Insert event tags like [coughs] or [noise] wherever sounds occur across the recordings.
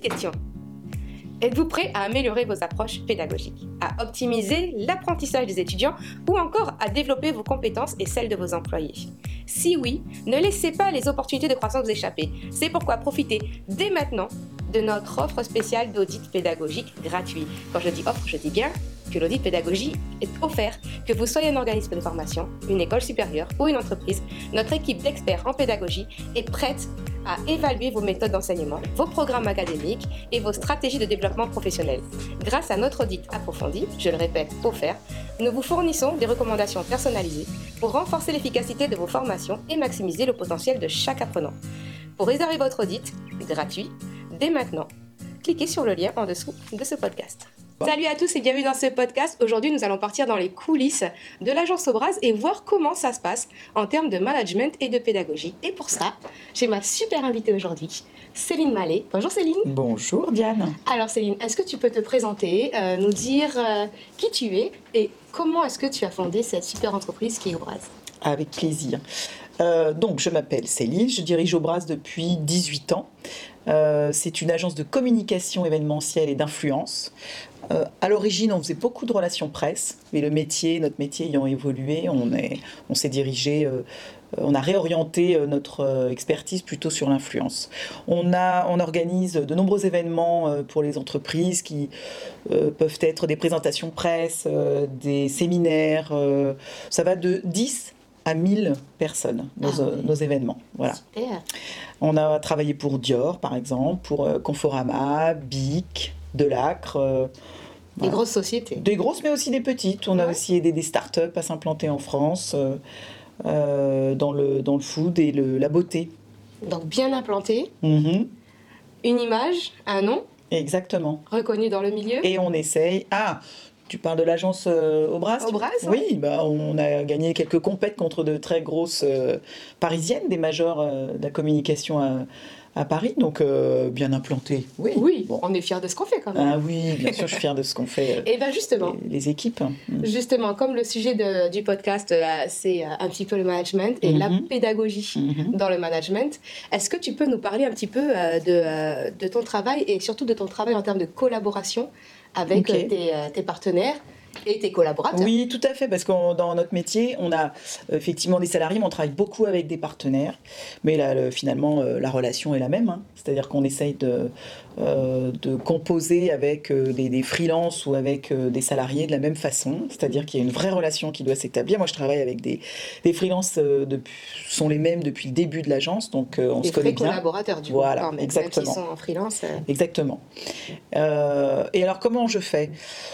question. Êtes-vous prêt à améliorer vos approches pédagogiques, à optimiser l'apprentissage des étudiants ou encore à développer vos compétences et celles de vos employés? Si oui, ne laissez pas les opportunités de croissance vous échapper. C'est pourquoi profitez dès maintenant de notre offre spéciale d'audit pédagogique gratuit. Quand je dis offre, je dis bien que l'audit pédagogie est offert. Que vous soyez un organisme de formation, une école supérieure ou une entreprise, notre équipe d'experts en pédagogie est prête à évaluer vos méthodes d'enseignement, vos programmes académiques et vos stratégies de développement professionnel. Grâce à notre audit approfondi, je le répète, offert, nous vous fournissons des recommandations personnalisées pour renforcer l'efficacité de vos formations et maximiser le potentiel de chaque apprenant. Pour réserver votre audit gratuit, dès maintenant, cliquez sur le lien en dessous de ce podcast. Salut à tous et bienvenue dans ce podcast. Aujourd'hui, nous allons partir dans les coulisses de l'agence Obraz et voir comment ça se passe en termes de management et de pédagogie. Et pour ça, j'ai ma super invitée aujourd'hui, Céline Mallet. Bonjour Céline. Bonjour Diane. Alors Céline, est-ce que tu peux te présenter, euh, nous dire euh, qui tu es et comment est-ce que tu as fondé cette super entreprise qui est Obraz Avec plaisir. Euh, donc, je m'appelle Céline, je dirige Obraz depuis 18 ans. c'est une agence de communication événementielle et d'influence. Euh, à l'origine, on faisait beaucoup de relations presse, mais le métier, notre métier ayant évolué, on, est, on s'est dirigé, euh, on a réorienté euh, notre expertise plutôt sur l'influence. On, on organise de nombreux événements pour les entreprises qui peuvent être des présentations presse, des séminaires. ça va de 10 à 1000 personnes, nos, ah nos événements. Voilà. Super. On a travaillé pour Dior, par exemple, pour Conforama, Bic, Delacre. Des grosses sociétés. Des grosses, mais aussi des petites. On a aussi aidé des startups à s'implanter en France euh, euh, dans, le, dans le food et le, la beauté. Donc bien implanté. Mm-hmm. Une image, un nom. Exactement. Reconnu dans le milieu. Et on essaye. Ah, tu parles de l'agence euh, Aubras Aubras Oui, bah, on a gagné quelques compètes contre de très grosses parisiennes, des majors de la communication à, à Paris, donc euh, bien implanté. Oui, oui bon. on est fiers de ce qu'on fait quand même. Ah oui, bien sûr, je suis fier de ce qu'on fait. Et [laughs] bien justement, les, équipes. Mm. Justement, comme le sujet de, du podcast, euh, c'est euh, un petit peu le management et la mm-hmm. pédagogie mm-hmm. dans le management, est-ce que tu peux nous parler un petit peu de, de, ton travail et surtout de ton travail en termes de collaboration avec tes, tes partenaires et tes collaborateurs. Oui, tout à fait, parce que dans notre métier, on a effectivement des salariés, mais on travaille beaucoup avec des partenaires. Mais là, finalement, euh, la relation est la même. Hein. C'est-à-dire qu'on essaye de, euh, de composer avec euh, des, des freelances ou avec des salariés de la même façon. C'est-à-dire qu'il y a une vraie relation qui doit s'établir. Moi, je travaille avec des, des freelances depuis, sont les mêmes depuis le début de l'agence, donc on se connaît bien. collaborateurs, du voilà, exactement. Même sont en freelance. Exactement. et alors, comment je fais?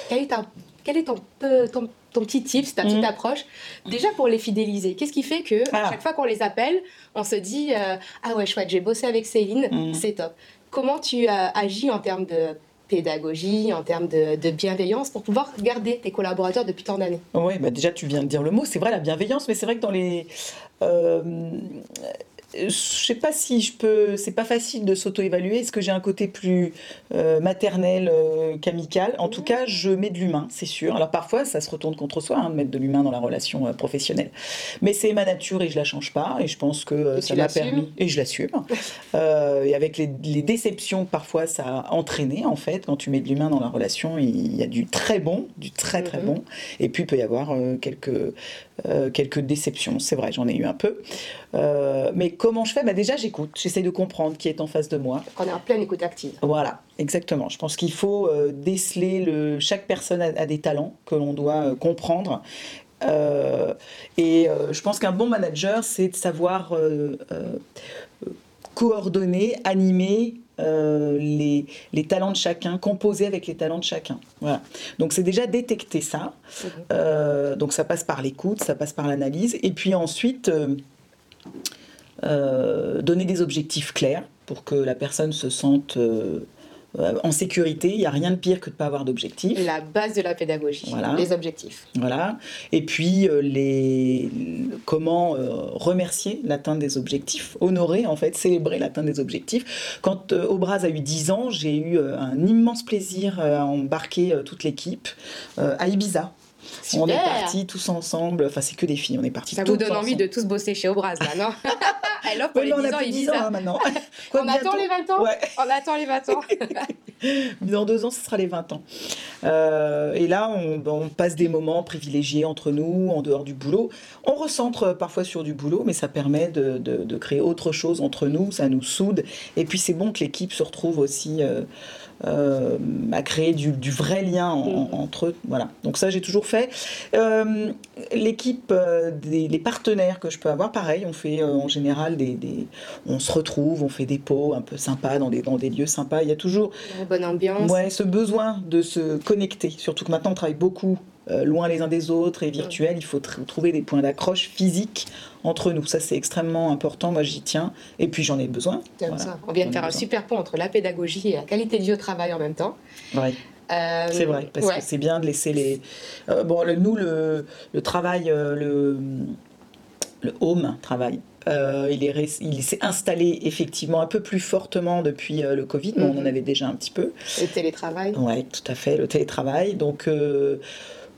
Quel est un quel est ton, ton, ton petit tips, ta petite mm. approche Déjà pour les fidéliser, qu'est-ce qui fait que à ah. chaque fois qu'on les appelle, on se dit euh, Ah ouais, chouette, j'ai bossé avec Céline, mm. c'est top. Comment tu agis en termes de pédagogie, en termes de, de, bienveillance pour pouvoir garder tes collaborateurs depuis tant d'années? Oui, bah déjà tu viens de dire le mot, c'est vrai la bienveillance, mais c'est vrai que dans les... Euh, je sais pas si je peux. C'est pas facile de s'auto-évaluer. Est-ce que j'ai un côté plus euh, maternel euh, qu'amical? En tout cas, je mets de l'humain, c'est sûr. Alors parfois, ça se retourne contre soi hein, de mettre de l'humain dans la relation euh, professionnelle. Mais c'est ma nature et je la change pas. Et je pense que ça m'a permis. Et je l'assume. [laughs] et avec les, déceptions que parfois ça a entraîné, en fait, quand tu mets de l'humain dans la relation, il y a du très bon, du très très mhm. bon. Et puis il peut y avoir quelques quelques déceptions. C'est vrai, j'en ai eu un peu. mais comment je fais? Bah Déjà, j'écoute. J'essaie de comprendre qui est en face de moi. On est en pleine écoute active. Voilà, exactement. Je pense qu'il faut euh, déceler le. Chaque personne a, des talents que l'on doit euh, comprendre. Euh, et je pense qu'un bon manager, c'est de savoir coordonner, animer les, les, talents de chacun, composer avec les talents de chacun. Voilà. Donc c'est déjà détecter ça. Mhm. donc ça passe par l'écoute, ça passe par l'analyse. Et puis ensuite, euh, donner des objectifs clairs pour que la personne se sente euh, en sécurité. Il n'y a rien de pire que de ne pas avoir d'objectifs. La base de la pédagogie, les objectifs. Voilà. Et puis, euh, les... comment remercier l'atteinte des objectifs, honorer, en fait, célébrer l'atteinte des objectifs. Quand Obraz a eu 10 ans, j'ai eu un immense plaisir à embarquer toute l'équipe à Ibiza On est partis tous ensemble. Enfin, c'est que des filles. On est partis. Ça vous donne envie de tous bosser chez Obraz, là, non [laughs] Elle offre pour les 10 ans, il dit ça. Hein, maintenant. [laughs] [laughs] on attend les 20 ans. Ouais. On attend les 20 ans. Dans deux ans, ce sera les 20 ans. Euh, et là, on, on, passe des moments privilégiés entre nous, en dehors du boulot. On recentre parfois sur du boulot, mais ça permet de, de, de créer autre chose entre nous. Ça nous soude. Et puis, c'est bon que l'équipe se retrouve aussi. Euh, euh, à créer du, vrai lien mm. entre eux. Voilà. Donc ça, j'ai toujours fait. Euh, l'équipe, euh, des les partenaires que je peux avoir, pareil, on fait en général des, On se retrouve, on fait des pots un peu sympas dans des, dans des lieux sympas. Il y a toujours... Une bonne ambiance. Ouais, ce besoin de se connecter. Surtout que maintenant, on travaille beaucoup loin les uns des autres et virtuel. Il faut trouver des points d'accroche physiques entre nous. Ça, c'est extrêmement important. Moi, j'y tiens. Et puis, j'en ai besoin. On vient de faire un super pont entre la pédagogie et la qualité de vie au travail en même temps. Oui. Euh, c'est vrai, parce que c'est bien de laisser les. Euh, bon, nous, le, le travail, euh, le, le home travail, il est il s'est installé effectivement un peu plus fortement depuis le Covid, mais on en mhm. avait déjà un petit peu. Le télétravail. Oui, tout à fait, le télétravail. Donc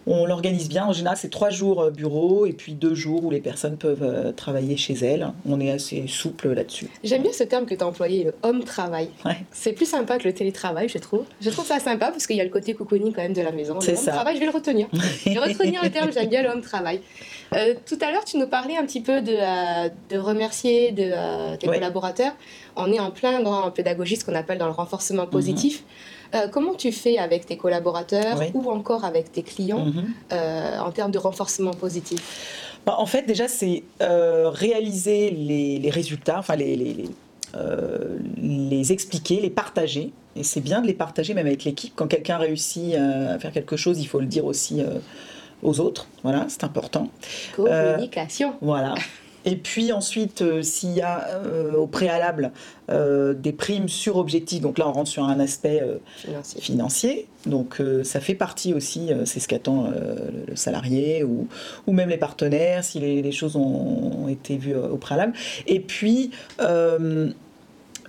on l'organise bien. En général, c'est trois jours euh, bureau et puis deux jours où les personnes peuvent euh, travailler chez elles. On est assez souple là-dessus. J'aime bien ce terme que tu as employé, le home travail. C'est plus sympa que le télétravail, je trouve. Je trouve ça sympa parce qu'il y a le côté cocooning quand même de la maison. C'est ça. travail, je vais le retenir. je vais retenir le terme, j'aime bien le home travail. Euh, tout à l'heure, tu nous parlais un petit peu de, de remercier de, tes collaborateurs. On est en plein dans pédagogie, ce qu'on appelle dans le renforcement positif. Mhm. Euh, comment tu fais avec tes collaborateurs ou encore avec tes clients mhm. euh, en termes de renforcement positif bah, En fait, déjà, c'est euh, réaliser les, résultats, enfin les, les, les, expliquer, les partager. Et c'est bien de les partager même avec l'équipe. Quand quelqu'un réussit à faire quelque chose, il faut le dire aussi aux autres. Voilà, c'est important. Communication. voilà. [laughs] Et puis ensuite, euh, s'il y a euh, au préalable euh, des primes sur objectif, donc là on rentre sur un aspect financier. donc ça fait partie aussi, c'est ce qu'attend le, salarié ou, ou, même les partenaires, si les, choses ont, été vues au préalable. Et puis,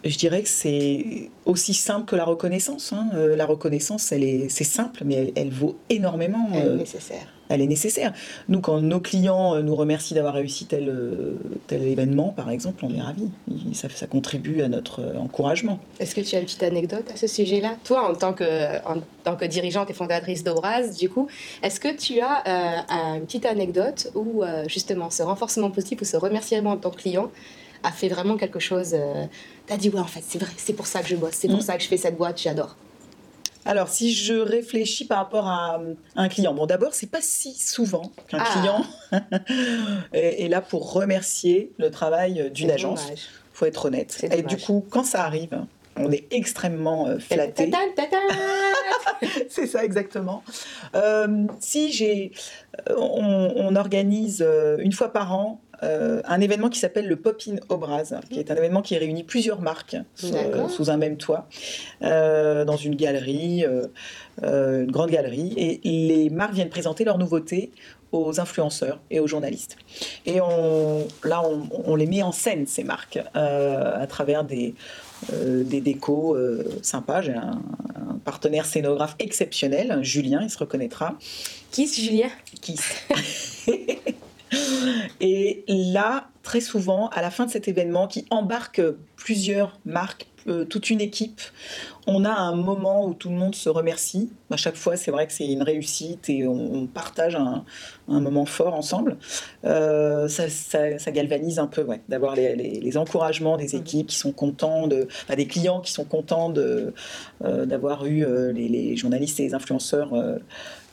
je dirais que c'est aussi simple que la reconnaissance. Hein. la reconnaissance, elle est, c'est simple, mais elle, elle vaut énormément. Elle est nécessaire elle est nécessaire. Nous, quand nos clients euh, nous remercient d'avoir réussi tel, euh, tel événement, par exemple, on est ravis. Ça, ça contribue à notre euh, encouragement. Est-ce que tu as une petite anecdote à ce sujet-là? Toi, en tant que, en tant que dirigeante et fondatrice d'Obraz, du coup, est-ce que tu as une petite anecdote où, justement, ce renforcement positif ou ce remerciement de ton client a fait vraiment quelque chose Tu as dit, ouais, en fait, c'est vrai, c'est pour ça que je bosse, c'est pour mm. ça que je fais cette boîte, j'adore. Alors, si je réfléchis par rapport à un client, bon, d'abord, c'est pas si souvent qu'un ah. client [laughs] est, là pour remercier le travail d'une agence. Il faut être honnête. Et du coup, quand ça arrive, on est extrêmement euh, flatté. [laughs] c'est ça exactement. Euh, si j'ai, euh, on, organise une fois par an euh, un événement qui s'appelle le Pop-in Obraz, qui est un événement qui réunit plusieurs marques sous, un même toit, euh, dans une galerie, euh, une grande galerie, et les marques viennent présenter leurs nouveautés aux influenceurs et aux journalistes. Et on, là, on, les met en scène, ces marques, à travers des, des décos sympas. J'ai un, un, partenaire scénographe exceptionnel, Julien, il se reconnaîtra. Qui c'est Julien? Qui [laughs] Et là, très souvent, à la fin de cet événement qui embarque plusieurs marques, euh, toute une équipe, on a un moment où tout le monde se remercie. À chaque fois, c'est vrai que c'est une réussite et on, partage un, moment fort ensemble. Euh, ça, galvanise un peu, ouais, d'avoir les, encouragements des mmh. équipes qui sont contents, de, des clients qui sont contents euh, d'avoir eu les, les, journalistes et les influenceurs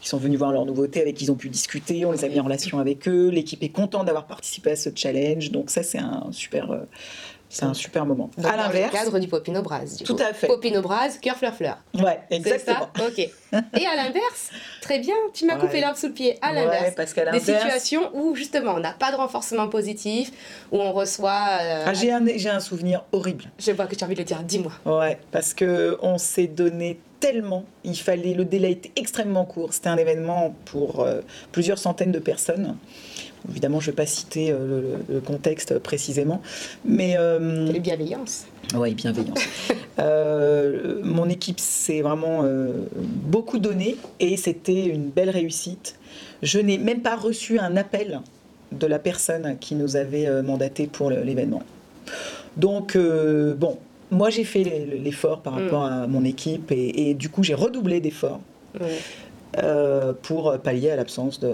qui sont venus voir leurs nouveautés, avec qui ils ont pu discuter, on les a mis en relation avec eux. L'équipe est contente d'avoir participé à ce challenge, donc ça c'est un super, euh, c'est un super moment. Donc, à l'inverse, le cadre du Popino Braz. tout à fait. Popino Braz, cœur fleur fleur. Ouais, exactement. Ça ok. Et à l'inverse, très bien, tu m'as coupé l'herbe sous le pied. À l'inverse, parce qu'à des situations où justement on n'a pas de renforcement positif, où on reçoit. Euh, ah, j'ai un, j'ai un souvenir horrible. Je vois que tu as envie de le dire. Dis-moi. Ouais, parce que on s'est donné tellement, il fallait, le délai était extrêmement court. C'était un événement pour euh, plusieurs centaines de personnes. Évidemment, je ne vais pas citer euh, le, le, contexte précisément, mais... Euh, Les bienveillances. Oui, bienveillance. [laughs] mon équipe s'est vraiment beaucoup donné et c'était une belle réussite. Je n'ai même pas reçu un appel de la personne qui nous avait mandaté pour l'événement. Donc, bon, moi j'ai fait l'effort par rapport mm. à mon équipe et, et du coup j'ai redoublé d'efforts euh, pour pallier à l'absence de,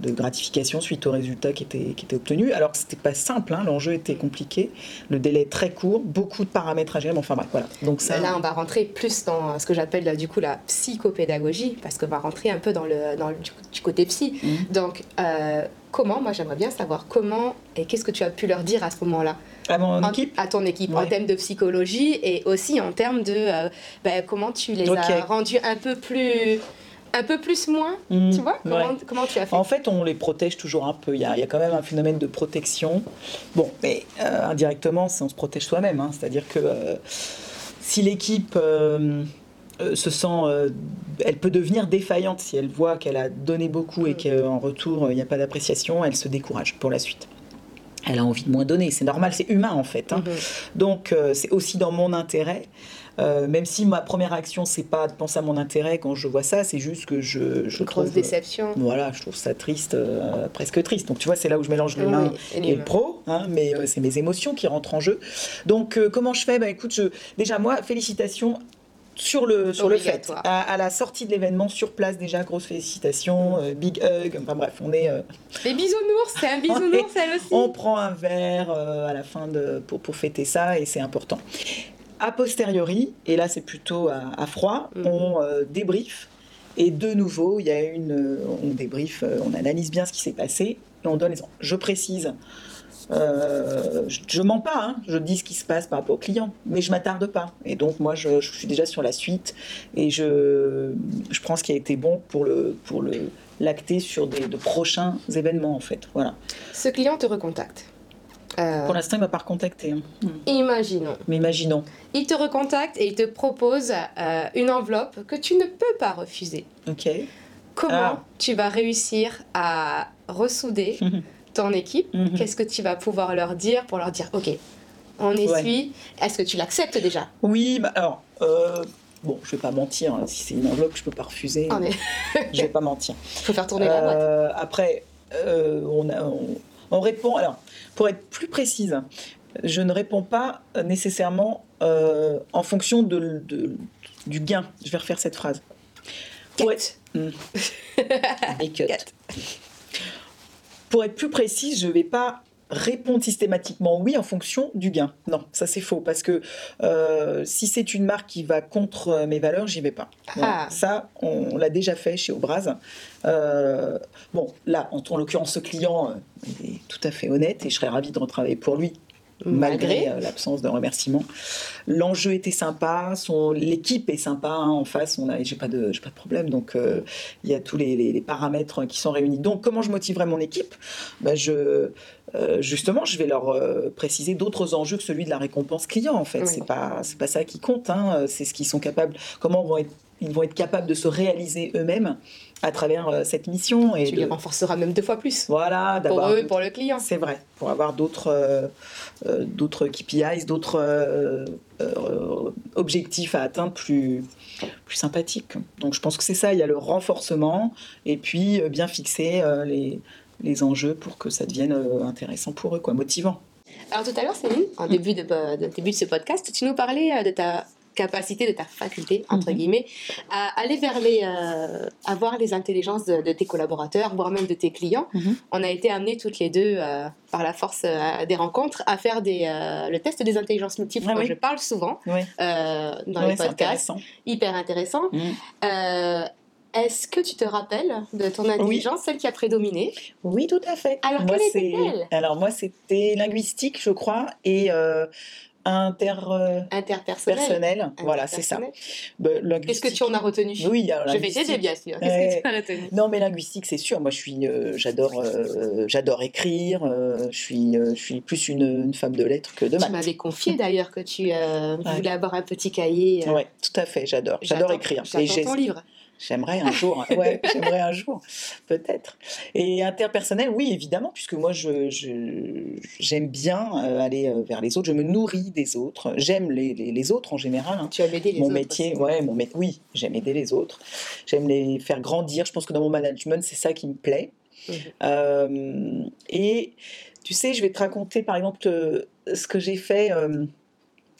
de gratification suite aux résultats qui étaient, qui étaient obtenus. Alors que c'était pas simple, hein, l'enjeu était compliqué, le délai très court, beaucoup de paramètres à gérer, mais enfin bref, voilà. Donc ça... Là, on va rentrer plus dans ce que j'appelle du coup la psychopédagogie, parce qu'on va rentrer un peu dans le, dans le du, côté psy. Mmh. Donc, euh, comment, moi j'aimerais bien savoir comment et qu'est-ce que tu as pu leur dire à ce moment-là? À mon en, équipe? À ton équipe, ouais. en termes de psychologie et aussi en termes de euh, ben, comment tu les okay. as rendus un peu plus un peu plus moins, mmh, tu vois comment, ouais. comment, tu as fait En fait, on les protège toujours un peu. Il y a, il y a quand même un phénomène de protection. Bon, mais euh, indirectement, on se protège soi-même. Hein. C'est-à-dire que euh, si l'équipe euh, se sent, elle peut devenir défaillante si elle voit qu'elle a donné beaucoup et qu'en retour, il n'y a pas d'appréciation, elle se décourage pour la suite elle a envie de moins donner. C'est normal, c'est humain en fait. Hein. Mmh. Donc euh, c'est aussi dans mon intérêt. Euh, même si ma première action c'est pas de penser à mon intérêt quand je vois ça, c'est juste que je, je Une trouve grosse déception. Euh, voilà, je trouve ça triste, euh, presque triste. Donc tu vois, c'est là où je mélange l'humain oui, et, et, le pro, hein, mais c'est mes émotions qui rentrent en jeu. Donc comment je fais? Bah écoute, je, déjà moi, félicitations sur le, sur le fait. À, à, la sortie de l'événement, sur place déjà, grosse félicitations, euh, big hug, enfin bref, on est... Euh, Les bisounours, c'est un [laughs] bisounours elle aussi. On prend un verre euh, à la fin de, pour, pour fêter ça et c'est important. A posteriori, et là c'est plutôt à, à froid, -hmm. on débrief. Et de nouveau, il y a une, on débrief, on analyse bien ce qui s'est passé et on donne les... Je précise, euh, je, je mens pas, hein, je dis ce qui se passe par rapport au client, mais je m'attarde pas. Et donc moi, je, je, suis déjà sur la suite et je, je prends ce qui a été bon pour le pour le l'acter sur des de prochains événements en fait. Voilà. Ce client te recontacte. Euh... Pour l'instant, il m'a pas recontacté. Hein. Imaginons. Mais imaginons. Il te recontacte et il te propose euh, une enveloppe que tu ne peux pas refuser. Ok. Comment ah. tu vas réussir à ressouder [laughs] ton équipe, mm -hmm. qu'est-ce que tu vas pouvoir leur dire pour leur dire, ok, on essuie, ouais. est-ce que tu l'acceptes déjà? Oui, bah alors, euh, bon, je vais pas mentir, hein, si c'est une enveloppe je peux pas refuser, oh, mais... [laughs] je vais pas mentir. Il [laughs] faut faire tourner euh, la boîte. Après, euh, on, a, on, on, répond, alors, pour être plus précise, je ne réponds pas nécessairement euh, en fonction de, de, du gain. Je vais refaire cette phrase. Pour être... [laughs] Mm. Et cut. Pour être plus précise, je ne vais pas répondre systématiquement oui en fonction du gain. Non, ça c'est faux parce que euh, si c'est une marque qui va contre mes valeurs, j'y vais pas. Ah. Ça, on, on l'a déjà fait chez Obraz. Euh, bon, là, en, en l'occurrence, ce client euh, est tout à fait honnête et je serais ravie de retravailler pour lui malgré, malgré l'absence de remerciements. L'enjeu était sympa, son, l'équipe est sympa hein, en face, on a, j'ai pas de, j'ai pas de problème, donc euh, il y a tous les, les, les, paramètres qui sont réunis. Donc comment je motiverai mon équipe? Ben, je, euh, justement, je vais leur euh, préciser d'autres enjeux que celui de la récompense client. En fait, oui. c'est pas, c'est pas ça qui compte. Hein, c'est ce qu'ils sont capables. Comment vont être, ils vont être capables de se réaliser eux-mêmes à travers euh, cette mission. Et tu de... les renforceras même deux fois plus. Voilà, pour eux et pour le client. C'est vrai, pour avoir d'autres euh, euh, d'autres KPIs, d'autres euh, objectifs à atteindre plus, plus sympathiques. Donc je pense que c'est ça, il y a le renforcement et puis bien fixer les, les enjeux pour que ça devienne intéressant pour eux, quoi, motivant. Alors tout à l'heure, Céline, en début de, de, début de ce podcast, tu nous parlais de ta capacité de ta faculté, entre -hmm. guillemets, à aller vers les, euh, à voir les intelligences de, de, tes collaborateurs, voire même de tes clients. -hmm. On a été amenés toutes les deux, euh, par la force euh, des rencontres, à faire des, euh, le test des intelligences multiples. Ah, oui. Je parle souvent oui. Dans oui, les podcasts. Intéressant. Hyper intéressant. Mm. Est-ce que tu te rappelles de ton intelligence, oui. celle qui a prédominé? Oui, tout à fait. Alors, moi, quelle était-elle? Alors, moi, c'était linguistique, je crois, et inter, Interpersonnel. personnel. Voilà, c'est ça. Qu'est-ce que tu en as retenu? Oui, alors, Je vais t'aider, bien sûr. Qu'est-ce que tu as retenu? Non, mais linguistique, c'est sûr. Moi, je suis, euh, j'adore, euh, j'adore écrire. euh, je suis, je suis plus une, femme de lettres que de Tu maths. m'avais confié d'ailleurs que tu voulais avoir un petit cahier. Ouais, tout à fait. J'adore, j'adore écrire. J'ai- ton livre. J'aimerais un jour, [laughs] ouais, j'aimerais un jour, peut-être. Et interpersonnel, oui, évidemment, puisque moi, je, je- j'aime bien euh, aller euh, vers les autres, je me nourris des autres, j'aime les, les, les autres en général. hein. Tu as aidé les Mon autres métier, aussi. ouais, mon oui, j'aime aider les autres, j'aime les faire grandir. Je pense que dans mon management, c'est ça qui me plaît. Mhm. Euh, et tu sais, je vais te raconter par exemple ce que j'ai fait. euh,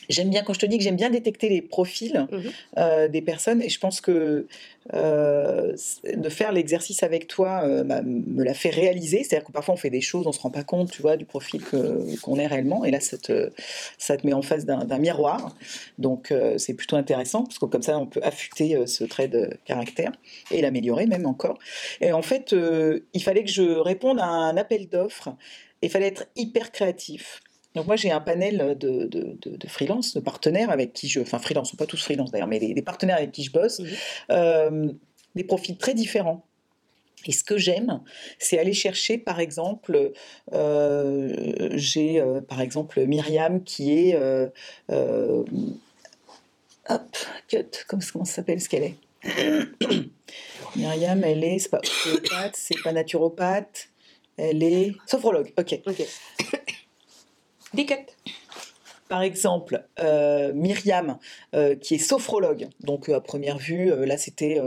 J'aime bien, quand je te dis que j'aime bien détecter les profils Mhm. euh, des personnes, et je pense que euh, de faire l'exercice avec toi euh, m'a- me l'a fait réaliser. C'est-à-dire que parfois on fait des choses, on se rend pas compte, tu vois, du profil qu'on est réellement, et là ça te, ça te met en face d'un miroir. Donc c'est plutôt intéressant, parce que comme ça on peut affûter ce trait de caractère et l'améliorer même encore. Et en fait, il fallait que je réponde à un appel d'offres, et il fallait être hyper créatif. Donc moi j'ai un panel de, de, de, de freelance, de partenaires avec qui je, enfin freelance, sont pas tous freelance d'ailleurs, mais des, des partenaires avec qui je bosse, Mhm. euh, des profils très différents. Et ce que j'aime, c'est aller chercher, par exemple, euh, j'ai euh, par exemple Myriam qui est, hop, cut, comment, comment ça s'appelle ce qu'elle est? [coughs] Myriam, elle est, c'est pas [coughs] ostéopathe, c'est pas naturopathe, elle est sophrologue, ok. Ok. [coughs] Des. Par exemple, euh, Myriam, euh, qui est sophrologue, donc euh, à première vue, là c'était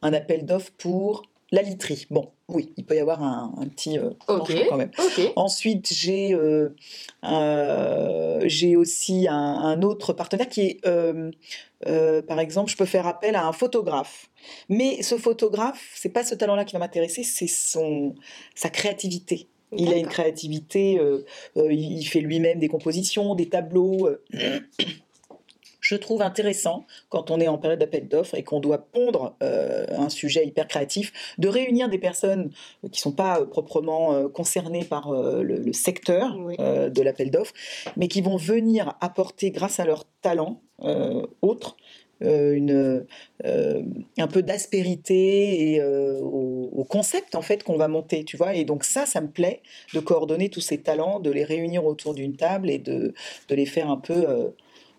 un appel d'offres pour la literie. Bon, oui, il peut y avoir un, un petit euh, quand même. Ok. Ensuite, j'ai euh, euh, j'ai aussi un, un autre partenaire qui est, par exemple, je peux faire appel à un photographe. Mais ce photographe, c'est pas ce talent-là qui va m'intéresser, c'est son sa créativité. Il a une créativité, euh, euh, il fait lui-même des compositions, des tableaux. euh. [clears throat] Je trouve intéressant, quand on est en période d'appel d'offres et qu'on doit pondre un sujet hyper créatif, de réunir des personnes qui ne sont pas proprement concernées par le, le secteur Oui. de l'appel d'offres, mais qui vont venir apporter, grâce à leur talent autre, une, euh, un peu d'aspérité et euh, au, au concept en fait qu'on va monter, tu vois. Et donc ça, ça me plaît de coordonner tous ces talents, de les réunir autour d'une table et de, de les faire un peu, euh,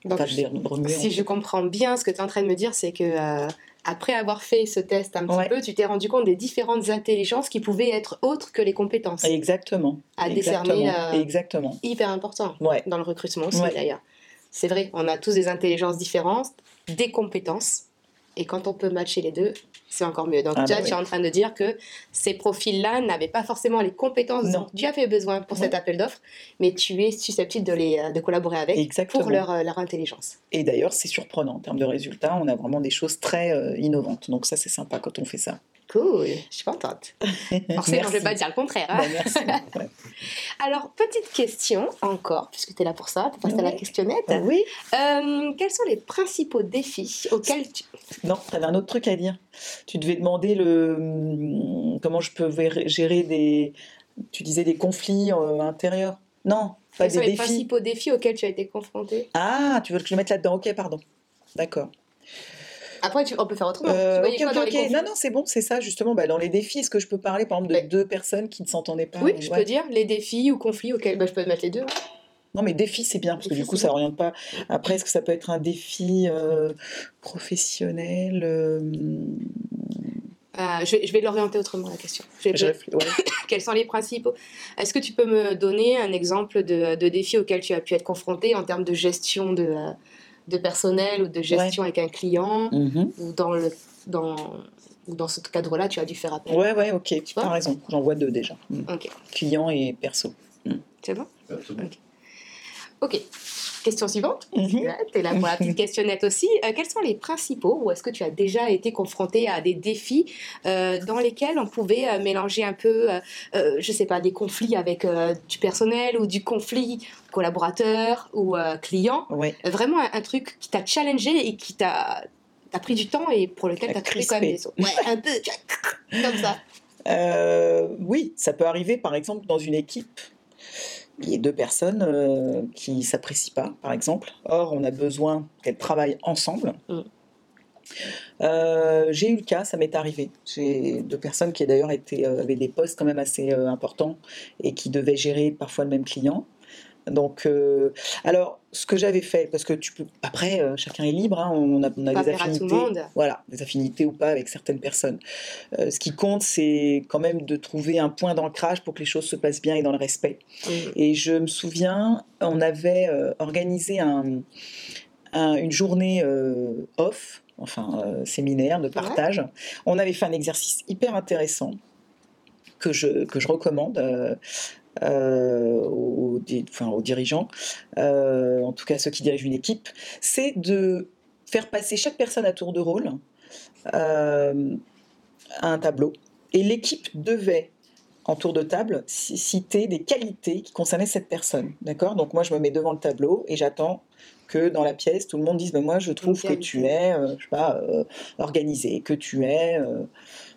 Donc, enfin, de les remuer. si je comprends bien, ce que tu es en train de me dire, c'est que euh, après avoir fait ce test un petit Ouais. peu, tu t'es rendu compte des différentes intelligences qui pouvaient être autres que les compétences. Exactement. à Exactement. décerner, euh, Exactement. Hyper important Ouais. dans le recrutement aussi Ouais. d'ailleurs. C'est vrai, on a tous des intelligences différentes, des compétences, et quand on peut matcher les deux, c'est encore mieux. Donc Ah déjà, bah tu es en train de dire que ces profils-là n'avaient pas forcément les compétences Non. dont tu avais besoin pour Non. cet appel d'offres, mais tu es susceptible de, les, euh, de collaborer avec Exactement. pour leur, euh, leur intelligence. Et d'ailleurs, c'est surprenant en termes de résultats. On a vraiment des choses très euh, innovantes. Donc ça, c'est sympa quand on fait ça. Cool, je suis contente. [laughs] Forcément, je ne vais pas dire le contraire. hein. Bah, merci. [laughs] Ouais. Alors, petite question encore, puisque tu es là pour ça, pour passer à la questionnette. Ah oui Euh, quels sont les principaux défis auxquels tu... Non, tu avais un autre truc à dire. Tu devais demander le hum, comment je peux gérer des. Tu disais des conflits euh, intérieurs. Non, pas Quels sont des les défis. principaux défis auxquels tu as été confronté Ah, tu veux que je le mette là-dedans? Ok, pardon. D'accord. Après, tu- on peut faire autrement. Euh, ok, ok, ok. Non, non, c'est bon, c'est ça, justement. Bah, dans les défis, est-ce que je peux parler, par exemple, de Mais- deux personnes qui ne s'entendaient pas Oui, ou- je ouais. peux dire les défis ou conflits auxquels bah, je peux mettre les deux. hein. Non, mais défi, c'est bien, parce que Défi, du coup, ça bien. oriente pas. Après, est-ce que ça peut être un défi euh, professionnel euh, Euh, je, vais- je vais l'orienter autrement la question. Je vais je peut-être- réfléchis- ouais. [coughs] Quels sont les principaux? Est-ce que tu peux me donner un exemple de, de défi auquel tu as pu être confronté en termes de gestion de, de personnel ou de gestion avec un client Mhm. ou dans le dans ou dans ce cadre-là, tu as dû faire appel. Ouais, ouais, ok, tu vois as raison. J'en vois deux déjà. Mm. Ok, Client et perso. c'est bon Absolument. Ok. Question suivante. Mhm. Tu es là pour la petite questionnette aussi. Euh, quels sont les principaux, ou est-ce que tu as déjà été confronté à des défis euh, dans lesquels on pouvait euh, mélanger un peu, je sais pas, des conflits avec du personnel ou du conflit collaborateur ou client? Ouais. Vraiment un, un truc qui t'a challengé et qui t'a pris du temps et pour lequel A tu as trouvé quand même des. Ouais, un peu [laughs] comme ça. Oui, ça peut arriver par exemple dans une équipe. Il y ait deux personnes euh, qui s'apprécient pas, par exemple. Or, on a besoin qu'elles travaillent ensemble. Mm. Euh, j'ai eu le cas, ça m'est arrivé. J'ai deux personnes qui d'ailleurs étaient, euh, avaient des postes quand même assez euh, importants et qui devaient gérer parfois le même client. Donc, euh, alors, ce que j'avais fait, parce que tu peux, après, euh, chacun est libre, hein, on a, on a Pas des affinités, voilà, des affinités ou pas avec certaines personnes. Euh, ce qui compte, c'est quand même de trouver un point d'ancrage pour que les choses se passent bien et dans le respect. Et je me souviens, on avait organisé un- un- une journée off, enfin séminaire de partage. On avait fait un exercice hyper intéressant que je, que je recommande. euh, aux, enfin, aux dirigeants, euh, en tout cas ceux qui dirigent une équipe, c'est de faire passer chaque personne à tour de rôle euh, à un tableau. Et l'équipe devait, en tour de table, ci- citer des qualités qui concernaient cette personne. D'accord? Donc moi, je me mets devant le tableau et j'attends que dans la pièce, tout le monde dise Mais Moi, je trouve que tu es euh, je sais pas, euh, organisée, que tu es euh,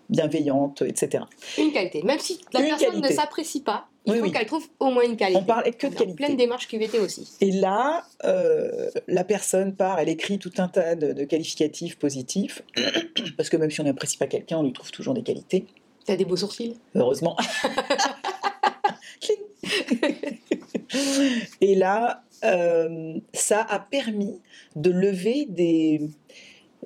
bienveillante, etc. Une qualité. Même si la Une personne qualité. ne s'apprécie pas, il Oui, faut oui. qu'elle trouve au moins une qualité. On parlait que de qualité. pleine démarche QVT aussi. Et là, euh, la personne part, elle écrit tout un tas de, de qualificatifs positifs, [clears throat] parce que même si on n'apprécie pas quelqu'un, on lui trouve toujours des qualités, T'as des beaux sourcils heureusement. [laughs] Et là, euh, ça a permis de lever des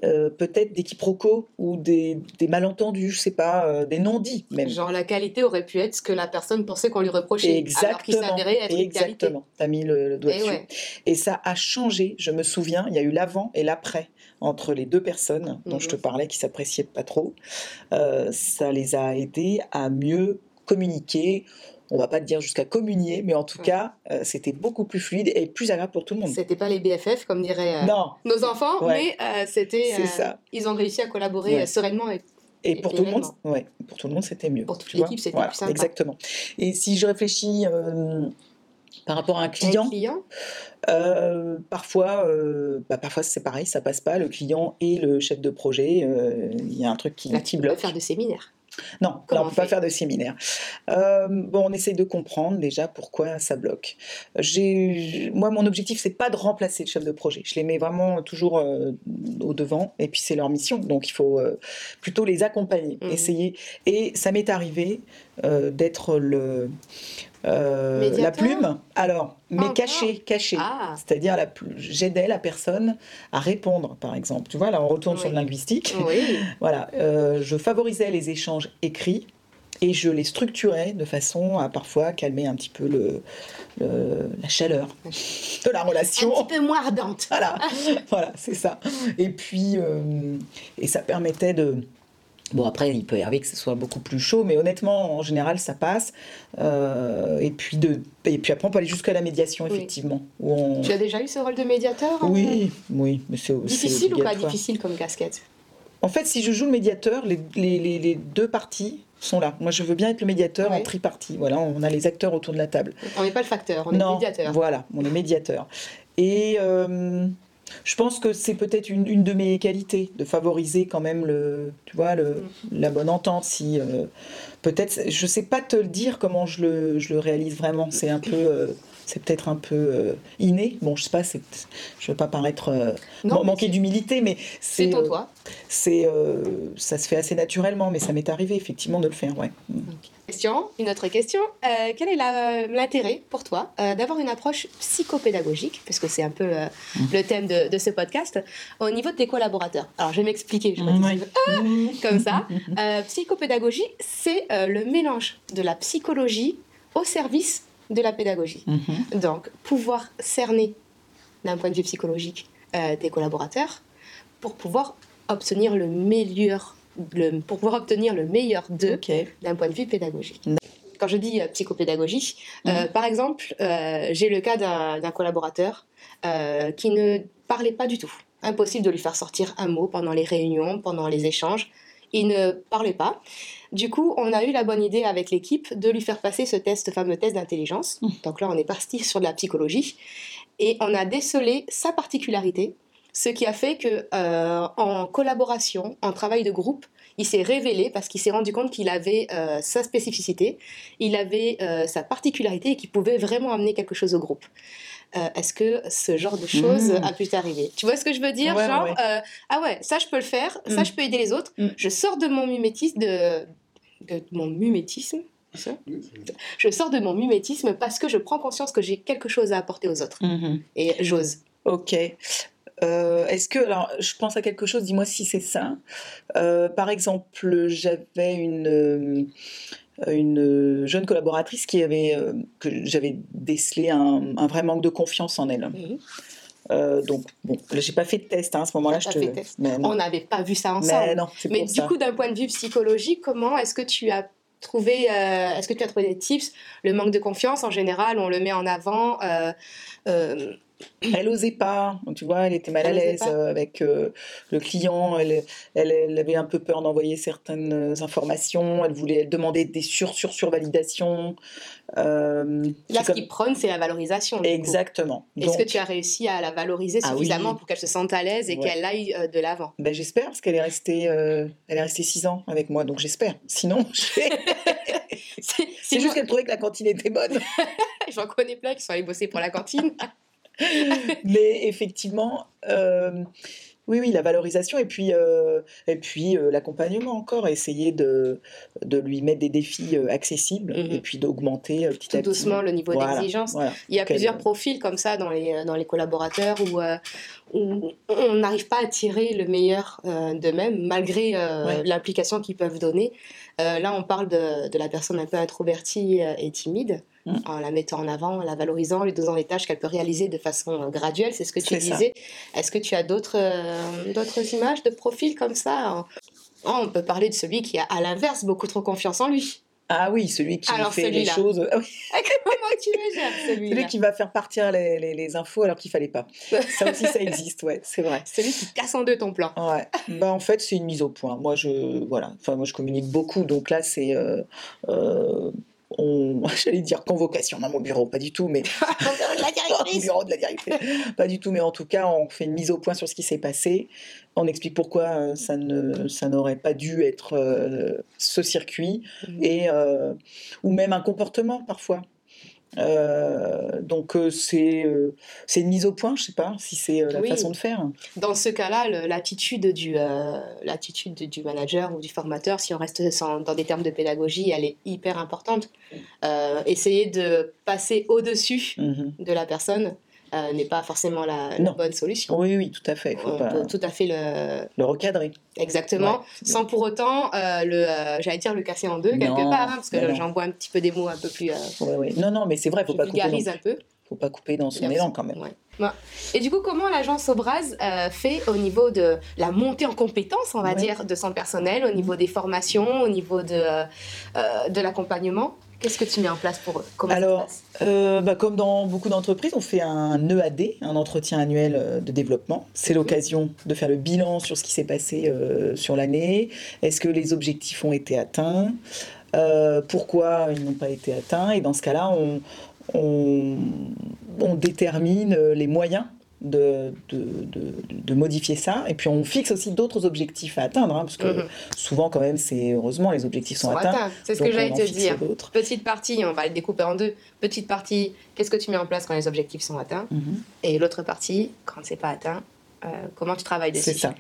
euh, peut-être des quiproquos ou des, des malentendus, je sais pas, euh, des non-dits même. Genre la qualité aurait pu être ce que la personne pensait qu'on lui reprochait. Alors qu'il Exactement, s'avérait être une qualité. exactement. T'as mis le, le doigt Et dessus. ouais. Et ça a changé. Je me souviens, il y a eu l'avant et l'après entre les deux personnes dont je te Mhm. parlais, qui s'appréciaient pas trop. Euh, ça les a aidés à mieux communiquer. On va pas te dire jusqu'à communier, mais en tout Ouais. cas, euh, c'était beaucoup plus fluide et plus agréable pour tout le monde. C'était pas les BFF, comme diraient euh, Non, nos enfants, Ouais. mais euh, c'était. c'est euh, ça. Ils ont réussi à collaborer Ouais. sereinement et Et Et pour tout le monde, ouais, pour tout le monde, c'était mieux. Pour toute l'équipe, c'était Voilà, plus sympa. Exactement. Et si je réfléchis par rapport à un un client. Euh, parfois, euh, bah, parfois c'est pareil, ça passe pas. Le client et le chef de projet, euh, il y a un truc qui, Là, qui peux pas bloque. faire de séminaire. Non, Comment là, on on peut pas faire de séminaire. Euh, bon, on essaye de comprendre déjà pourquoi ça bloque. J'ai, moi, mon objectif, c'est pas de remplacer le chef de projet. Je les mets vraiment toujours euh, au devant, et puis c'est leur mission. Donc, il faut euh, plutôt les accompagner, Mhm. essayer. Et ça m'est arrivé d'être le euh, la plume. Alors, mais Encore caché, caché. Ah, C'est-à-dire, j'aidais la personne à répondre, par exemple. Tu vois, là, on retourne sur le linguistique. oui. [laughs] Voilà, euh, je favorisais les échanges écrits et je les structurais de façon à parfois calmer un petit peu le, le- la chaleur de la Un relation. petit peu moins ardente. Voilà, voilà, c'est ça. Et puis, euh, et ça permettait de. Bon, après, il peut y arriver que ce soit beaucoup plus chaud, mais honnêtement, en général, ça passe. Euh, et, puis de, et puis après, on peut aller jusqu'à la médiation, Oui. effectivement. Où on... Tu as déjà eu ce rôle de médiateur euh, Oui, oui, mais c'est c'est Difficile ou pas difficile comme casquette? En fait, si je joue le médiateur, les, les- les- les deux parties sont là. Moi, je veux bien être le médiateur en tripartie. Voilà, on a les acteurs autour de la table. On n'est pas le facteur, on est non, le médiateur. voilà, on est médiateur. Et euh, je pense que c'est peut-être une, une de mes qualités de favoriser quand même le, tu vois, le, la bonne entente. Si euh, peut-être, je sais pas te le dire comment je le, je le réalise vraiment. C'est un peu, euh, c'est peut-être un peu euh, inné. Bon, je sais pas, je veux pas paraître euh, Non, manquer d'humilité, mais C'est toi. c'est, ça se fait assez naturellement, mais ça m'est arrivé effectivement de le faire, ouais. Question, une autre question. Euh, quel est la- l'intérêt pour toi euh, d'avoir une approche psychopédagogique, parce que c'est un peu euh, le thème de, de ce podcast, au niveau de tes collaborateurs? Alors, je vais m'expliquer. je vais Ouais. dire, [laughs] Ah comme ça. Euh, psychopédagogie, c'est euh, le mélange de la psychologie au service de la pédagogie. Mhm. Donc, pouvoir cerner d'un point de vue psychologique euh, tes collaborateurs pour pouvoir obtenir le meilleur, le, pour pouvoir obtenir le meilleur d'eux d'un point de vue pédagogique. Quand je dis euh, psychopédagogie, euh, Mhm. par exemple, euh, j'ai le cas d'un collaborateur euh, qui ne parlait pas du tout. Impossible de lui faire sortir un mot pendant les réunions, pendant les échanges. Il ne parlait pas. Du coup, on a eu la bonne idée avec l'équipe de lui faire passer ce test, ce fameux test d'intelligence. Mhm. Donc là, on est parti [laughs] sur de la psychologie. Et on a décelé sa particularité Ce qui a fait que euh, en collaboration, en travail de groupe, il s'est révélé parce qu'il s'est rendu compte qu'il avait euh, sa spécificité, il avait euh, sa particularité et qu'il pouvait vraiment amener quelque chose au groupe. Euh, Est-ce que ce genre de choses Mmh. a pu t'arriver? Tu vois ce que je veux dire? Ouais, Genre, ouais. ah ouais, ça je peux le faire, ça Mm. je peux aider les autres, Mm. je sors de mon mimétisme, de, de mon mimétisme, ça? Je sors de mon mimétisme parce que je prends conscience que j'ai quelque chose à apporter aux autres. Et j'ose. Ok. Euh, Est-ce que, alors, je pense à quelque chose, dis-moi si c'est ça. Euh, par exemple, j'avais une, euh, une jeune collaboratrice qui avait, que j'avais décelé un, un vrai manque de confiance en elle. Mhm. Euh, donc, bon, là, j'ai pas fait de test hein, à ce moment-là. Je pas te... fait de test. Mais non, On n'avait pas vu ça mais ensemble. non, c'est Mais du ça. coup, d'un point de vue psychologique, comment est-ce que tu as trouvé, euh, est-ce que tu as trouvé des tips? Le manque de confiance, en général, on le met en avant. euh, [clears throat] Elle osait pas, tu vois, elle était mal à l'aise euh, avec euh, le client, elle, elle, elle avait un peu peur d'envoyer certaines informations, elle voulait elle demandait des sur sur sur validations. Euh, là, ce comme- qui prône, c'est la valorisation. Exactement. Est-ce Donc, que tu as réussi à la valoriser Ah oui. suffisamment pour qu'elle se sente à l'aise et Ouais. qu'elle aille euh, de l'avant? Ben, j'espère parce qu'elle est restée, elle est restée six ans avec moi, donc j'espère. Sinon, [laughs] [laughs] c'est juste qu'elle trouvait que la cantine était bonne. [laughs] J'en connais plein qui sont allés bosser pour la cantine. [laughs] Mais effectivement, euh, oui, oui, la valorisation et puis, euh, et puis euh, l'accompagnement encore, essayer de, de lui mettre des défis euh, accessibles Mhm. et puis d'augmenter petit Tout à petit. doucement le niveau Voilà, d'exigence. voilà. Il y a plusieurs profils comme ça dans les, dans les collaborateurs où, où on n'arrive pas à tirer le meilleur d'eux-mêmes malgré Ouais. l'implication qu'ils peuvent donner. Euh, là, on parle de, de la personne un peu introvertie euh, et timide, Mm. en la mettant en avant, en la valorisant, lui donnant des tâches qu'elle peut réaliser de façon euh, graduelle, c'est ce que tu disais. Est-ce que tu as d'autres euh, d'autres images de profils comme ça? Oh, On peut parler de celui qui a à l'inverse beaucoup trop confiance en lui. Ah oui, celui qui Alors, fait les choses. ah oui, Comment tu le gères celui-là? Celui qui va faire partir les, les- les infos alors qu'il fallait pas. Ça aussi, ça existe, ouais, c'est vrai. Celui qui casse en deux ton plan. Ouais. Bah, en fait, c'est une mise au point. Moi, je, voilà. Enfin, moi, je communique beaucoup. Donc là, c'est. euh, euh, on... [laughs] J'allais dire convocation dans mon bureau, pas du tout, mais [laughs] la [laughs] bureau de la directrice. pas du tout, mais en tout cas, on fait une mise au point sur ce qui s'est passé. On explique pourquoi euh, ça ne, ça n'aurait pas dû être euh, ce circuit Mhm. et euh, ou même un comportement parfois. Euh, donc euh, c'est euh, c'est une mise au point, je sais pas si c'est la Oui. façon de faire. Dans ce cas-là, l'attitude du, l'attitude du manager ou du formateur, si on reste sans- dans des termes de pédagogie, elle est hyper importante. Essayer de passer au-dessus Mhm. de la personne euh, n'est pas forcément la, bonne solution. Oui, oui, tout à fait. Il faut On pas peut tout à fait le le recadrer. exactement, Ouais, sans pour autant euh, le, euh, j'allais dire le casser en deux quelque Non, part, hein, parce que non. j'envoie un petit peu des mots un peu plus, Ouais, ouais. Non, non, mais c'est vrai, faut pas couper. Dans, un peu. faut pas couper dans son élan quand même. Et du coup, comment l'agence Obraz euh, fait au niveau de la montée en compétences, on va Ouais. dire, de son personnel, au niveau des formations, au niveau de, euh, de l'accompagnement? Qu'est-ce que tu mets en place pour eux? Comment Alors, Euh, bah, comme dans beaucoup d'entreprises, on fait un EAD, un entretien annuel euh, de développement. C'est l'occasion de faire le bilan sur ce qui s'est passé euh, sur l'année. Est-ce que les objectifs ont été atteints? Euh, Pourquoi ils n'ont pas été atteints? Et dans ce cas-là, on, on, on détermine les moyens de, de, de- de modifier ça. Et puis on fixe aussi d'autres objectifs à atteindre, hein, parce que Mhm. souvent quand même, c'est heureusement les objectifs sont, Sont atteints. atteints. C'est ce que j'allais te dire. Petite partie, on va le découper en deux. Petite partie, qu'est-ce que tu mets en place quand les objectifs sont atteints Mhm. Et l'autre partie, quand c'est pas atteint, euh, comment tu travailles dessus C'est ça.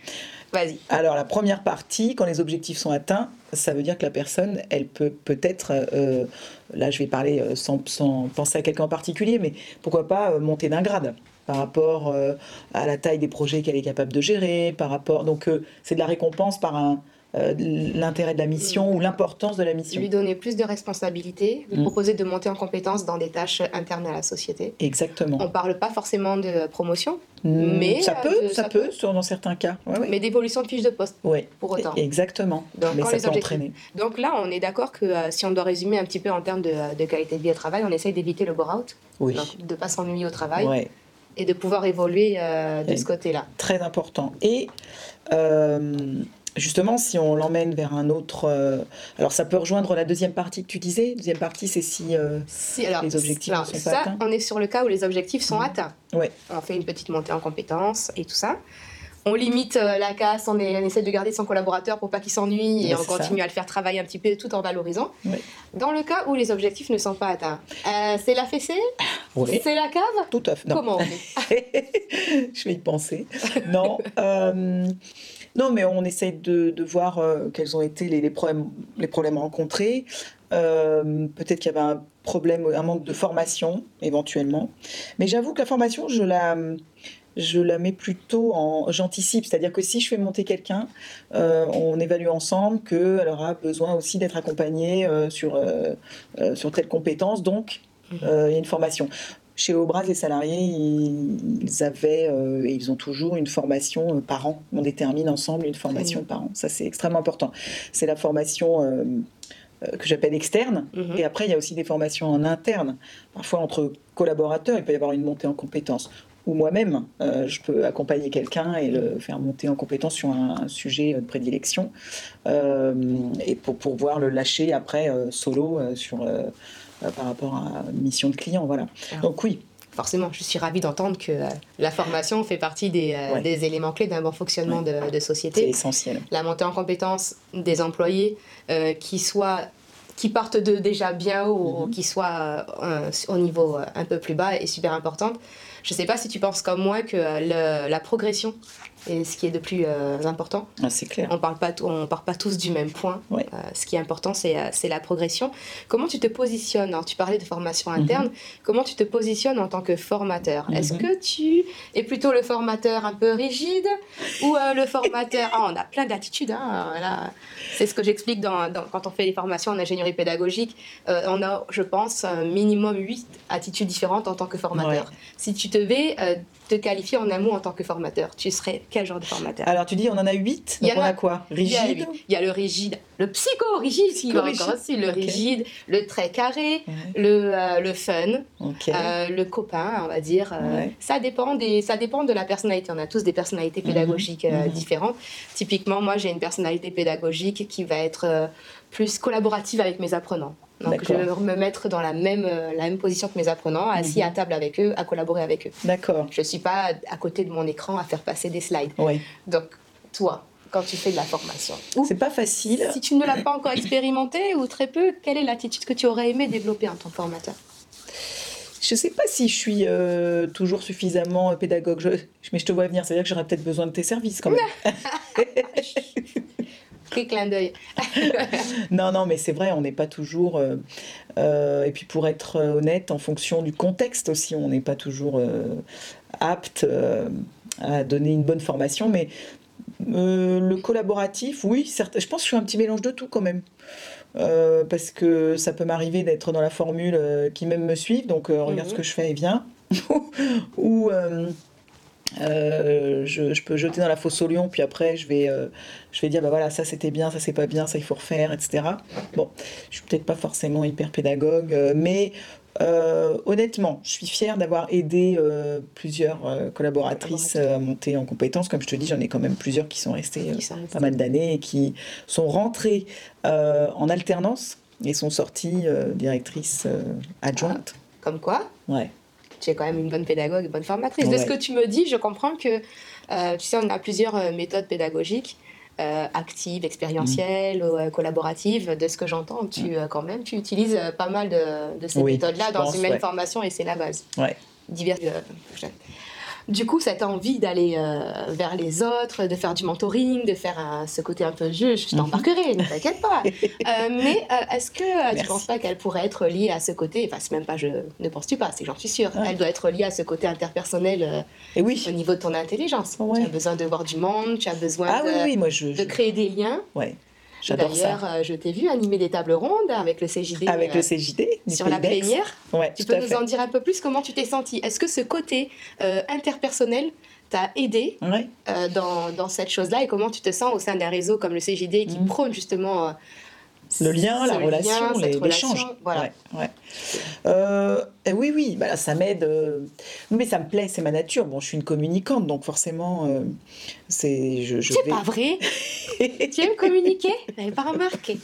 Vas-y. Alors la première partie, quand les objectifs sont atteints, ça veut dire que la personne, elle peut peut-être, euh, là je vais parler euh, sans, sans penser à quelqu'un en particulier, mais pourquoi pas euh, monter d'un grade par rapport euh, à la taille des projets qu'elle est capable de gérer, par rapport, donc euh, c'est de la récompense par un, euh, l'intérêt de la mission ou l'importance de la mission. Lui donner plus de responsabilités, lui Mm. proposer de monter en compétence dans des tâches internes à la société. Exactement. On parle pas forcément de promotion, Mm, mais, ça peut, de- ça, ça peut, sur- dans certains cas. Ouais, ouais. mais d'évolution de fiche de poste Ouais. pour autant. Exactement. Donc, mais ça les peut entraîner. Donc là, on est d'accord que euh, si on doit résumer un petit peu en termes de, de qualité de vie au travail, on essaye d'éviter le bore-out, Oui. de pas s'ennuyer au travail. Et de pouvoir évoluer euh, de Et- ce côté-là. très important. Et euh, justement, si on l'emmène vers un autre. euh, alors, ça peut rejoindre la deuxième partie que tu disais. Deuxième partie, c'est si. Si, alors, Les objectifs alors, sont pas ça, atteints. on est sur le cas où les objectifs sont Mhm. atteints. Ouais. On fait une petite montée en compétences et tout ça. On limite euh, la casse, on, est- on essaie de garder son collaborateur pour pas qu'il s'ennuie et on ça. continue à le faire travailler un petit peu tout en valorisant. Dans le cas où les objectifs ne sont pas atteints, euh, c'est la fessée? Oui, C'est la cave? Tout à fait. Non. Comment on fait? [laughs] Je vais y penser. Non, euh, non, mais on essaie de, de voir euh, quels ont été les, les problèmes, les problèmes rencontrés. Peut-être qu'il y avait un problème, un manque de formation éventuellement. Mais j'avoue que la formation, je la, je la mets plutôt en, j'anticipe. C'est-à-dire que si je fais monter quelqu'un, euh, on évalue ensemble qu'elle aura besoin aussi d'être accompagnée euh, sur, euh, euh, sur telle compétence. Donc, euh, il y a une formation. Chez Obras, les salariés, ils avaient euh, et ils ont toujours une formation euh, par an. On détermine ensemble une formation par an. Ça, c'est extrêmement important. C'est la formation euh, que j'appelle externe. Mhm. Et après, il y a aussi des formations en interne. Parfois, entre collaborateurs, il peut y avoir une montée en compétences. Ou moi-même, euh, je peux accompagner quelqu'un et le faire monter en compétence sur un, un sujet de prédilection. Euh, et pour pouvoir le lâcher après euh, solo sur, par rapport à une mission de client. Voilà. Ah. Donc oui, Forcément, je suis ravie d'entendre que la formation fait partie des, Ouais. des éléments clés d'un bon fonctionnement de, de c'est société. essentiel. La montée en compétences des employés qui soient qui partent de déjà bien haut ou Mhm. qui soient au niveau un peu plus bas est super importante. Je ne sais pas si tu penses comme moi que euh, la progression est ce qui est de plus euh, important. Ah, c'est clair. On parle pas, on part pas tous du même point. Ouais. Euh, ce qui est important, c'est euh, c'est la progression. Comment tu te positionnes Alors, Tu parlais de formation interne. Comment tu te positionnes en tant que formateur? Est-ce Mhm. que tu es plutôt le formateur un peu rigide ou euh, le formateur [laughs] Ah, On a plein d'attitudes. Hein. C'est ce que j'explique dans, dans- quand on fait les formations en ingénierie pédagogique. On a, je pense, un minimum 8 attitudes différentes en tant que formateur. Si tu devais te qualifier en un mot en tant que formateur, tu serais quel genre de formateur? Alors tu dis on en a huit, Il y donc en on a- a quoi? a, Rigide? Il y a le rigide, le psycho-rigide, encore aussi, le rigide, le très carré, Ouais, le, euh, le fun, euh, le copain, on va dire. euh, Ouais. ça, dépend des, ça dépend de la personnalité. On a tous des personnalités Mhm. pédagogiques Mhm. différentes. Typiquement, moi, j'ai une personnalité pédagogique qui va être plus collaborative avec mes apprenants. Donc, je vais me mettre dans la même, euh, la même position que mes apprenants, assis Mhm. à table avec eux, à collaborer avec eux. D'accord. Je ne suis pas à côté de mon écran à faire passer des slides. Oui. Donc, toi, quand tu fais de la formation, C'est pas facile. si tu ne l'as pas encore expérimenté ou très peu, quelle est l'attitude que tu aurais aimé développer en tant que formateur? Je sais pas si je suis euh, toujours suffisamment pédagogue, je- mais je te vois venir. C'est-à-dire que j'aurais peut-être besoin de tes services quand même. [laughs] [laughs] Quel clin d'œil. [laughs] non, non, mais c'est vrai, on n'est pas toujours. euh, euh, et puis pour être euh, honnête, en fonction du contexte aussi, on n'est pas toujours euh, apte à donner une bonne formation. Mais le collaboratif, oui, certes, je pense que je suis un petit mélange de tout quand même. Parce que ça peut m'arriver d'être dans la formule qui même me suivent, donc regarde Mhm. ce que je fais et viens. [laughs] Ou euh, je, je peux jeter dans la fosse au lion, puis après je vais, euh, je vais dire bah voilà, ça c'était bien, ça c'est pas bien, ça il faut refaire, etc. Bon, je suis peut-être pas forcément hyper pédagogue, euh, mais honnêtement, je suis fière d'avoir aidé plusieurs collaboratrices à monter en compétences. Comme je te dis, j'en ai quand même plusieurs qui sont restées pas mal d'années et qui sont rentrées en alternance et sont sorties directrices adjointes. Comme quoi, Ouais. Tu es quand même une bonne pédagogue, une bonne formatrice. De ce que tu me dis, je comprends que, euh, tu sais, on a plusieurs euh, méthodes pédagogiques. euh, actives, expérientielles ou euh, collaboratives, de ce que j'entends, tu euh, quand même tu utilises pas mal de, de ces Oui, méthodes-là dans pense, une même ouais. formation et c'est la base. Ouais. Divers, euh. Du coup, cette envie d'aller euh, vers les autres, de faire du mentoring, de faire euh, ce côté un peu juge, je t'embarquerai, ne t'inquiète pas. [laughs] Euh, mais est-ce que tu Merci. penses pas qu'elle pourrait être liée à ce côté, enfin c'est même pas je ne penses-tu pas, c'est j'en suis sûre, Ouais. elle doit être liée à ce côté interpersonnel Et oui. au niveau de ton intelligence. Ouais. Tu as besoin de voir du monde, tu as besoin Ah de, oui, oui, moi je. de je- créer des liens. Ouais. J'adore ça. D'ailleurs, euh, je t'ai vu animer des tables rondes avec le CJD Avec euh, le CJD. du sur la plénière. Ouais, Tu peux nous fait. en dire un peu plus comment tu t'es senti Est-ce que ce côté euh, interpersonnel t'a aidé Ouais. euh, dans, dans cette chose-là? Et comment tu te sens au sein d'un réseau comme le CJD qui Mhm. prône justement euh, Le lien, la relation, l'échange. Voilà. Ouais. Euh, Eh oui, oui, bah là, ça m'aide. euh, Mais ça me plaît, c'est ma nature. Bon, je suis une communicante, donc forcément, euh, c'est. Je, je C'est vais- pas vrai [laughs] Tu aimes communiquer? J'avais pas remarqué.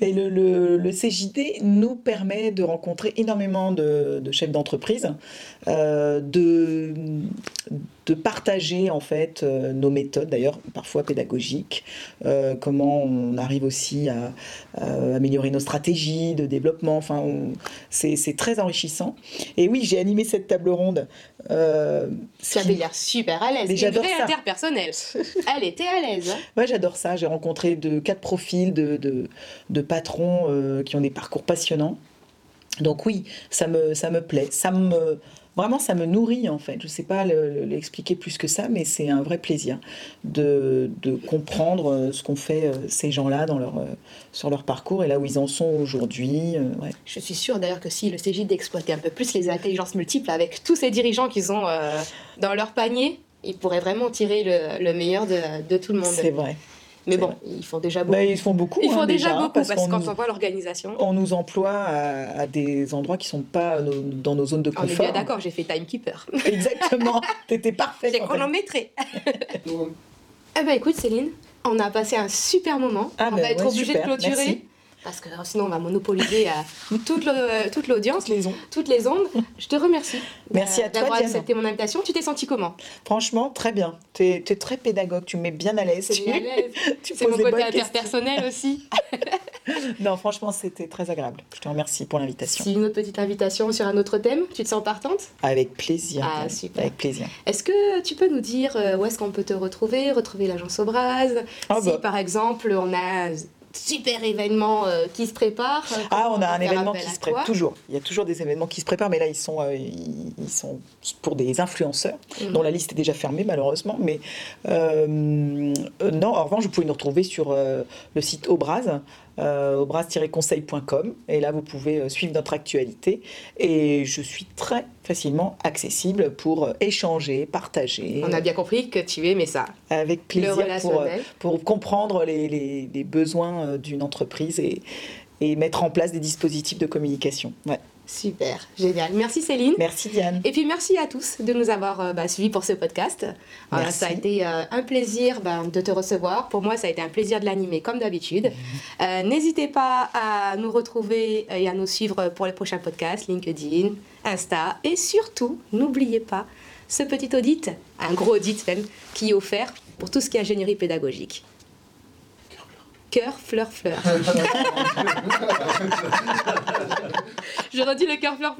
Et le, le- le CJD nous permet de rencontrer énormément de, de chefs d'entreprise, euh, de, de partager en fait euh, nos méthodes, d'ailleurs parfois pédagogiques, euh, comment on arrive aussi à, à améliorer nos stratégies de développement. Enfin, on- c'est c'est très enrichissant. Et oui, j'ai animé cette table ronde. euh, Tu avais l'air super à l'aise. Mais Une j'adore vraie ça. interpersonnelle. [laughs] Elle était à l'aise. hein. Ouais, j'adore ça. J'ai rencontré de quatre profils de, de, de patrons euh, qui ont des parcours passionnants. Donc oui, ça me, ça me plaît. Ça me, vraiment, ça me nourrit en fait. Je ne sais pas le- le- l'expliquer plus que ça, mais c'est un vrai plaisir de, de comprendre euh, ce qu'ont fait euh, ces gens-là dans leur, euh, sur leur parcours et là où ils en sont aujourd'hui. ouais. Je suis sûre d'ailleurs que si le CJ d'exploiter un peu plus les intelligences multiples avec tous ces dirigeants qu'ils ont euh, dans leur panier, ils pourraient vraiment tirer le, le meilleur de, de tout le monde. C'est vrai. Mais bon, vrai. ils font déjà beaucoup. Bah, ils font beaucoup. ils font hein, déjà, beaucoup parce, qu'on que quand nous- on voit l'organisation, on nous emploie à, à des endroits qui sont pas nos- dans nos zones de on est confort. bien d'accord, j'ai fait timekeeper. [laughs] Exactement. T'étais parfaite. J'ai chronométré. [laughs] eh ben écoute Céline, on a passé un super moment. Ah on ben va être ouais, obligé de clôturer. merci. Parce que sinon on va monopoliser euh, [laughs] toute l'audience, Toutes les ondes. toutes les ondes. Je te remercie. Merci euh, à toi, D'avoir accepté mon invitation. Tu t'es senti comment? Franchement, très bien. Tu es, très pédagogue, tu me mets bien à l'aise. Tu, [laughs] C'est à mon côté interpersonnel aussi. [laughs] Non, franchement, c'était très agréable. Je te remercie pour l'invitation. Si une autre petite invitation sur un autre thème, tu te sens partante? Avec plaisir. Ah, super. Avec plaisir. Est-ce que tu peux nous dire euh, où est-ce qu'on peut te retrouver, retrouver l'agence Obraz Ah, Si bah. par exemple on a super événement euh, qui se prépare. euh, Ah, on a un événement qui se prépare. Toujours. Il y a toujours des événements qui se préparent, mais là, ils sont, euh, ils, ils sont pour des influenceurs, Mhm. dont la liste est déjà fermée, malheureusement. Mais non, en revanche, vous pouvez nous retrouver sur le site Obraz, euh, obraz-conseil.com. Et là, vous pouvez euh, suivre notre actualité. Et je suis très facilement accessible pour euh, échanger, partager. On a bien compris que tu aimais ça. Avec Le plaisir pour, pour comprendre les, les- les besoins d'une entreprise et, et mettre en place des dispositifs de communication. Ouais. Super, génial. Merci Céline. Merci Diane. Et puis merci à tous de nous avoir euh, bah, suivis pour ce podcast. Euh, Merci. ça a été euh, un plaisir ben, de te recevoir. Pour moi, ça a été un plaisir de l'animer comme d'habitude. Euh, N'hésitez pas à nous retrouver et à nous suivre pour les prochains podcasts, LinkedIn, Insta. Et surtout, n'oubliez pas ce petit audit, un gros audit même, qui est offert pour tout ce qui est ingénierie pédagogique. Cœur, fleur, fleur. [laughs] Je redis le cœur, fleur, fleur.